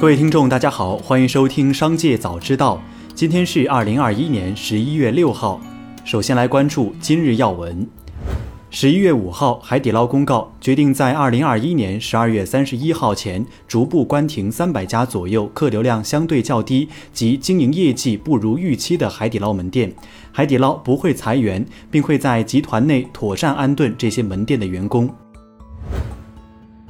各位听众，大家好，欢迎收听《商界早知道》。今天是二零二一年十一月六号。首先来关注今日要闻。十一月五号，海底捞公告决定在二零二一年十二月三十一号前逐步关停三百家左右客流量相对较低及经营业绩不如预期的海底捞门店。海底捞不会裁员，并会在集团内妥善安顿这些门店的员工。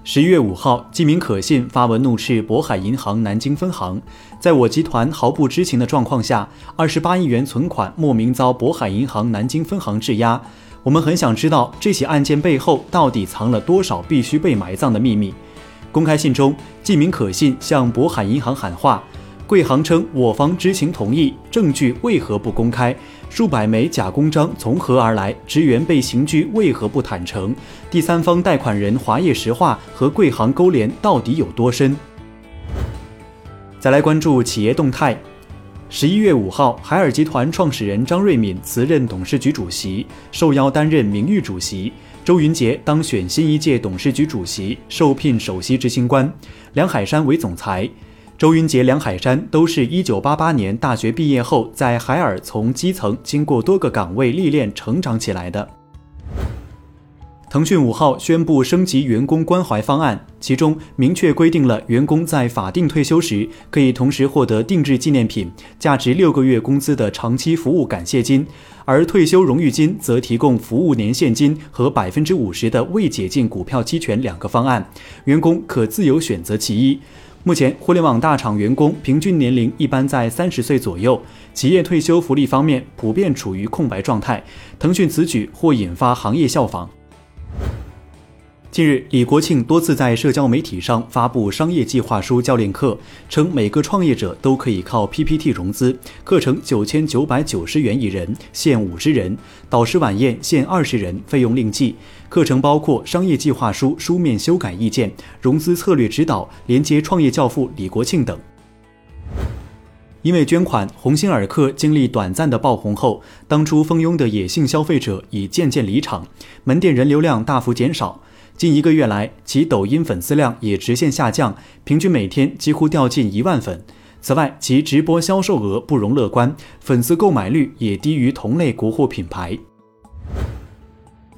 十一月五号，季明可信发文怒斥渤海银行南京分行，在我集团毫不知情的状况下，二十八亿元存款莫名遭渤海银行南京分行质押。我们很想知道这起案件背后到底藏了多少必须被埋葬的秘密。公开信中，季明可信向渤海银行喊话。贵行称我方知情同意，证据为何不公开？数百枚假公章从何而来？职员被刑拘为何不坦诚？第三方贷款人华业石化和贵行勾连到底有多深？再来关注企业动态。十一月五号，海尔集团创始人张瑞敏辞任董事局主席，受邀担任名誉主席。周云杰当选新一届董事局主席，受聘首席执行官，梁海山为总裁。周云杰、梁海山都是一九八八年大学毕业后，在海尔从基层经过多个岗位历练成长起来的。腾讯五号宣布升级员工关怀方案，其中明确规定了员工在法定退休时可以同时获得定制纪念品、价值六个月工资的长期服务感谢金，而退休荣誉金则提供服务年现金和百分之五十的未解禁股票期权两个方案，员工可自由选择其一。目前，互联网大厂员工平均年龄一般在三十岁左右，企业退休福利方面普遍处于空白状态。腾讯此举或引发行业效仿。近日，李国庆多次在社交媒体上发布商业计划书教练课，称每个创业者都可以靠 PPT 融资，课程九千九百九十元一人，限五十人；导师晚宴限二十人，费用另计。课程包括商业计划书书面修改意见、融资策略指导、连接创业教父李国庆等。因为捐款，鸿星尔克经历短暂的爆红后，当初蜂拥的野性消费者已渐渐离场，门店人流量大幅减少。近一个月来，其抖音粉丝量也直线下降，平均每天几乎掉近一万粉。此外，其直播销售额不容乐观，粉丝购买率也低于同类国货品牌。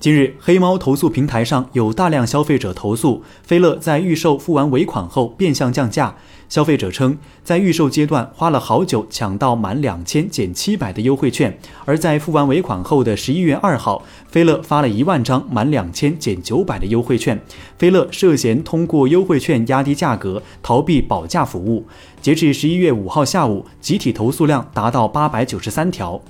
近日，黑猫投诉平台上有大量消费者投诉，飞乐在预售付完尾款后变相降价。消费者称，在预售阶段花了好久抢到满两千减七百的优惠券，而在付完尾款后的十一月二号，飞乐发了一万张满两千减九百的优惠券。飞乐涉嫌通过优惠券压低价格，逃避保价服务。截至十一月五号下午，集体投诉量达到八百九十三条。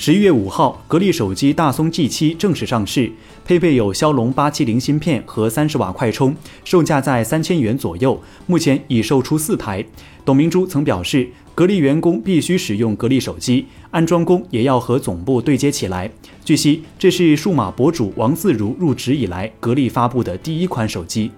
十一月五号，格力手机大松 G7 正式上市，配备有骁龙八七零芯片和三十瓦快充，售价在三千元左右。目前已售出四台。董明珠曾表示，格力员工必须使用格力手机，安装工也要和总部对接起来。据悉，这是数码博主王自如入职以来，格力发布的第一款手机。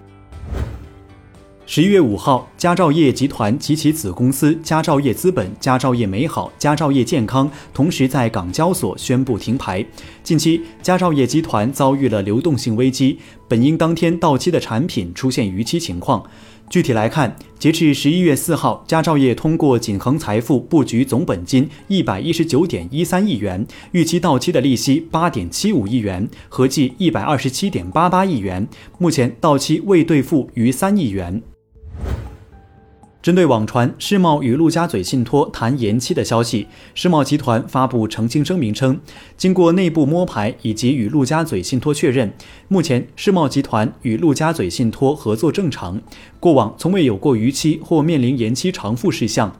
十一月五号，佳兆业集团及其子公司佳兆业资本、佳兆业美好、佳兆业健康同时在港交所宣布停牌。近期，佳兆业集团遭遇了流动性危机，本应当天到期的产品出现逾期情况。具体来看，截至十一月四号，佳兆业通过锦恒财富布局总本金一百一十九点一三亿元，逾期到期的利息八点七五亿元，合计一百二十七点八八亿元，目前到期未兑付逾三亿元。针对网传世茂与陆家嘴信托谈延期的消息，世茂集团发布澄清声明称，经过内部摸排以及与陆家嘴信托确认，目前世茂集团与陆家嘴信托合作正常，过往从未有过逾期或面临延期偿付事项。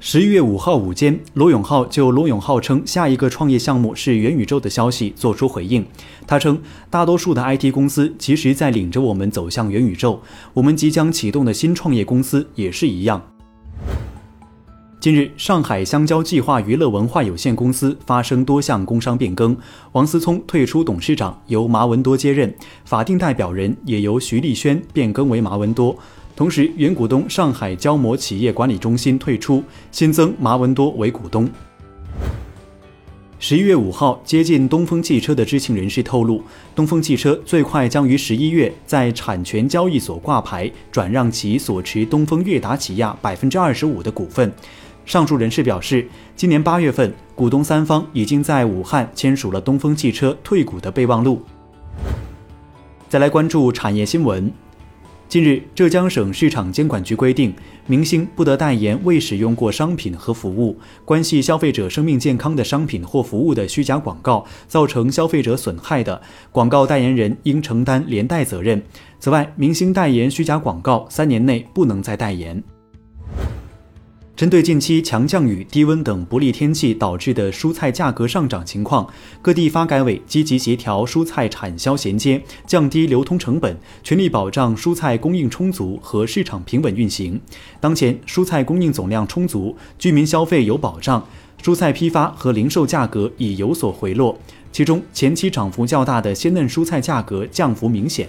十一月五号午间，罗永浩就罗永浩称下一个创业项目是元宇宙的消息作出回应。他称，大多数的 IT 公司其实在领着我们走向元宇宙，我们即将启动的新创业公司也是一样。近日，上海香蕉计划娱乐文化有限公司发生多项工商变更，王思聪退出董事长，由马文多接任，法定代表人也由徐立轩变更为马文多。同时，原股东上海胶膜企业管理中心退出，新增马文多为股东。十一月五号，接近东风汽车的知情人士透露，东风汽车最快将于十一月在产权交易所挂牌，转让其所持东风悦达起亚百分之二十五的股份。上述人士表示，今年八月份，股东三方已经在武汉签署了东风汽车退股的备忘录。再来关注产业新闻。近日，浙江省市场监管局规定，明星不得代言未使用过商品和服务、关系消费者生命健康的商品或服务的虚假广告，造成消费者损害的，广告代言人应承担连带责任。此外，明星代言虚假广告三年内不能再代言。针对近期强降雨、低温等不利天气导致的蔬菜价格上涨情况，各地发改委积极协调蔬菜产销衔接，降低流通成本，全力保障蔬菜供应充足和市场平稳运行。当前蔬菜供应总量充足，居民消费有保障，蔬菜批发和零售价格已有所回落，其中前期涨幅较大的鲜嫩蔬菜价格降幅明显。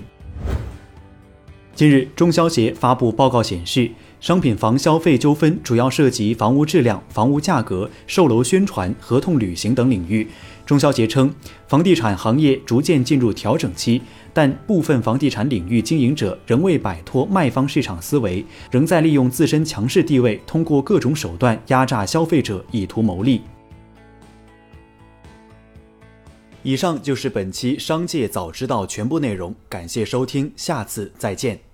近日，中消协发布报告显示。商品房消费纠纷主要涉及房屋质量、房屋价格、售楼宣传、合同履行等领域。中消协称，房地产行业逐渐进入调整期，但部分房地产领域经营者仍未摆脱卖方市场思维，仍在利用自身强势地位，通过各种手段压榨消费者，以图牟利。以上就是本期《商界早知道》全部内容，感谢收听，下次再见。